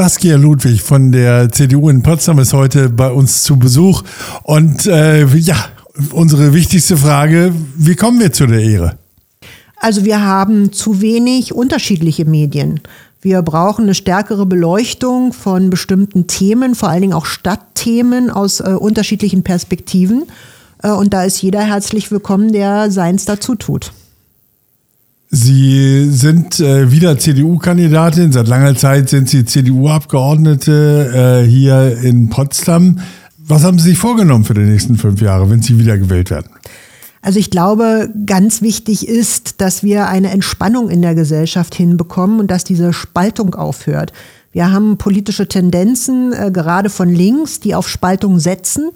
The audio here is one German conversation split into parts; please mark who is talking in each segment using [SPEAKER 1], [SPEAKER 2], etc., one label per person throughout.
[SPEAKER 1] Saskia Ludwig von der CDU in Potsdam ist heute bei uns zu Besuch. Und äh, ja, unsere wichtigste Frage, wie kommen wir zu der Ehre?
[SPEAKER 2] Also wir haben zu wenig unterschiedliche Medien. Wir brauchen eine stärkere Beleuchtung von bestimmten Themen, vor allen Dingen auch Stadtthemen aus äh, unterschiedlichen Perspektiven. Äh, und da ist jeder herzlich willkommen, der seins dazu tut.
[SPEAKER 1] Sie sind äh, wieder CDU-Kandidatin. Seit langer Zeit sind Sie CDU-Abgeordnete äh, hier in Potsdam. Was haben Sie sich vorgenommen für die nächsten fünf Jahre, wenn Sie wiedergewählt werden?
[SPEAKER 2] Also ich glaube, ganz wichtig ist, dass wir eine Entspannung in der Gesellschaft hinbekommen und dass diese Spaltung aufhört. Wir haben politische Tendenzen, äh, gerade von links, die auf Spaltung setzen.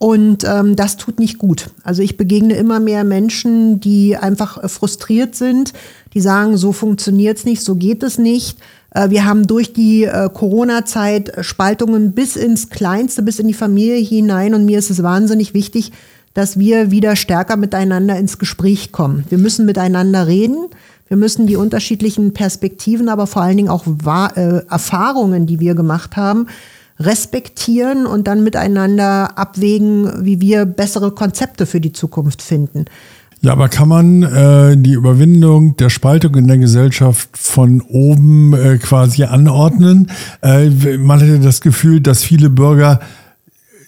[SPEAKER 2] Und ähm, das tut nicht gut. Also ich begegne immer mehr Menschen, die einfach äh, frustriert sind, die sagen, so funktioniert's nicht, so geht es nicht. Äh, wir haben durch die äh, Corona-Zeit äh, Spaltungen bis ins Kleinste, bis in die Familie hinein. Und mir ist es wahnsinnig wichtig, dass wir wieder stärker miteinander ins Gespräch kommen. Wir müssen miteinander reden. Wir müssen die unterschiedlichen Perspektiven, aber vor allen Dingen auch äh, Erfahrungen, die wir gemacht haben, respektieren und dann miteinander abwägen, wie wir bessere Konzepte für die Zukunft finden.
[SPEAKER 1] Ja, aber kann man äh, die Überwindung der Spaltung in der Gesellschaft von oben äh, quasi anordnen? Äh, man hätte das Gefühl, dass viele Bürger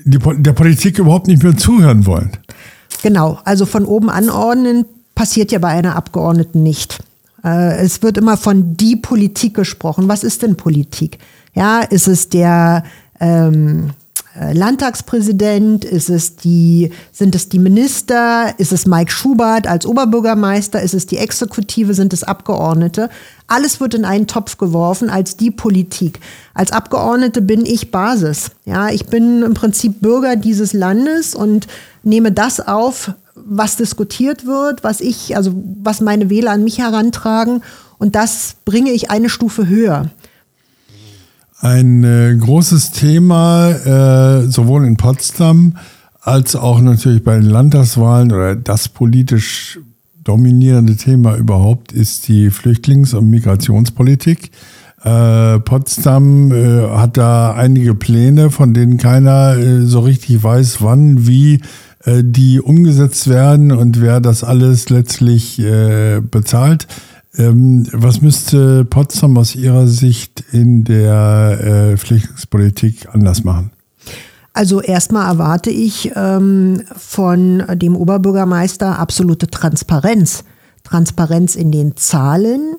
[SPEAKER 1] die, der Politik überhaupt nicht mehr zuhören wollen.
[SPEAKER 2] Genau, also von oben anordnen passiert ja bei einer Abgeordneten nicht. Äh, es wird immer von die Politik gesprochen. Was ist denn Politik? Ja, ist es der ähm, äh, Landtagspräsident? Ist es die, sind es die Minister? Ist es Mike Schubert als Oberbürgermeister? Ist es die Exekutive? Sind es Abgeordnete? Alles wird in einen Topf geworfen als die Politik. Als Abgeordnete bin ich Basis. Ja, ich bin im Prinzip Bürger dieses Landes und nehme das auf, was diskutiert wird, was ich, also was meine Wähler an mich herantragen und das bringe ich eine Stufe höher.
[SPEAKER 1] Ein äh, großes Thema, äh, sowohl in Potsdam als auch natürlich bei den Landtagswahlen oder das politisch dominierende Thema überhaupt ist die Flüchtlings- und Migrationspolitik. Äh, Potsdam äh, hat da einige Pläne, von denen keiner äh, so richtig weiß, wann, wie äh, die umgesetzt werden und wer das alles letztlich bezahlt. Ähm, was müsste Potsdam aus Ihrer Sicht in der äh, Flüchtlingspolitik anders machen?
[SPEAKER 2] Also erstmal erwarte ich ähm, von dem Oberbürgermeister absolute Transparenz. Transparenz in den Zahlen.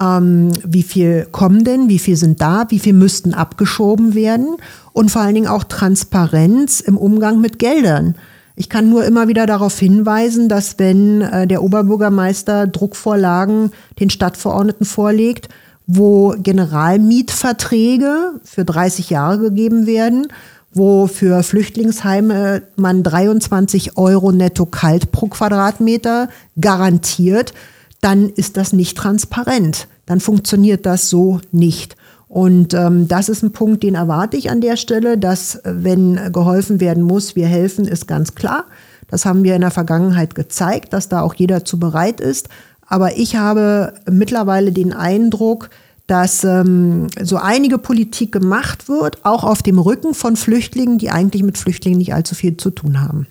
[SPEAKER 2] Ähm, wie viel kommen denn? Wie viel sind da? Wie viel müssten abgeschoben werden? Und vor allen Dingen auch Transparenz im Umgang mit Geldern. Ich kann nur immer wieder darauf hinweisen, dass wenn äh, der Oberbürgermeister Druckvorlagen den Stadtverordneten vorlegt, wo Generalmietverträge für 30 Jahre gegeben werden, wo für Flüchtlingsheime man 23 Euro netto kalt pro Quadratmeter garantiert, dann ist das nicht transparent. Dann funktioniert das so nicht. Und ähm, das ist ein Punkt, den erwarte ich an der Stelle, dass wenn geholfen werden muss, wir helfen, ist ganz klar. Das haben wir in der Vergangenheit gezeigt, dass da auch jeder zu bereit ist. Aber ich habe mittlerweile den Eindruck, dass ähm, so einige Politik gemacht wird, auch auf dem Rücken von Flüchtlingen, die eigentlich mit Flüchtlingen nicht allzu viel zu tun haben.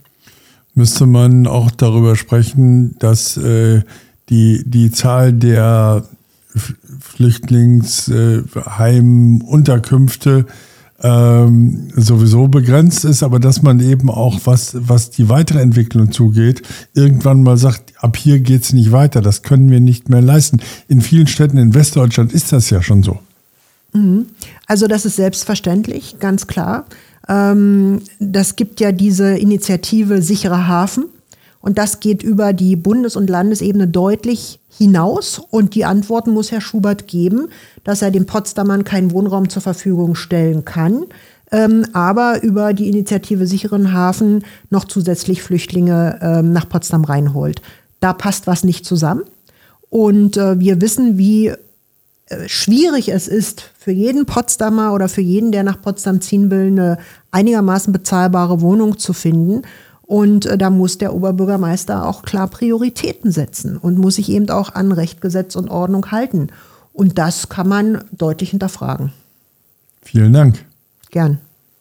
[SPEAKER 1] Müsste man auch darüber sprechen, dass äh, die, die Zahl der Flüchtlingsheimunterkünfte ähm, sowieso begrenzt ist, aber dass man eben auch, was, was die weitere Entwicklung zugeht, irgendwann mal sagt, ab hier geht es nicht weiter, das können wir nicht mehr leisten. In vielen Städten in Westdeutschland ist das ja schon so.
[SPEAKER 2] Mhm. Also das ist selbstverständlich, ganz klar. Ähm, das gibt ja diese Initiative Sicherer Hafen. Und das geht über die Bundes- und Landesebene deutlich hinaus. Und die Antworten muss Herr Schubert geben, dass er den Potsdamern keinen Wohnraum zur Verfügung stellen kann, ähm, aber über die Initiative Sicheren Hafen noch zusätzlich Flüchtlinge ähm, nach Potsdam reinholt. Da passt was nicht zusammen. Und äh, wir wissen, wie äh, schwierig es ist, für jeden Potsdamer oder für jeden, der nach Potsdam ziehen will, eine einigermaßen bezahlbare Wohnung zu finden. Und äh, da muss der Oberbürgermeister auch klar Prioritäten setzen und muss sich eben auch an Recht, Gesetz und Ordnung halten. Und das kann man deutlich hinterfragen.
[SPEAKER 1] Vielen Dank.
[SPEAKER 2] Gern.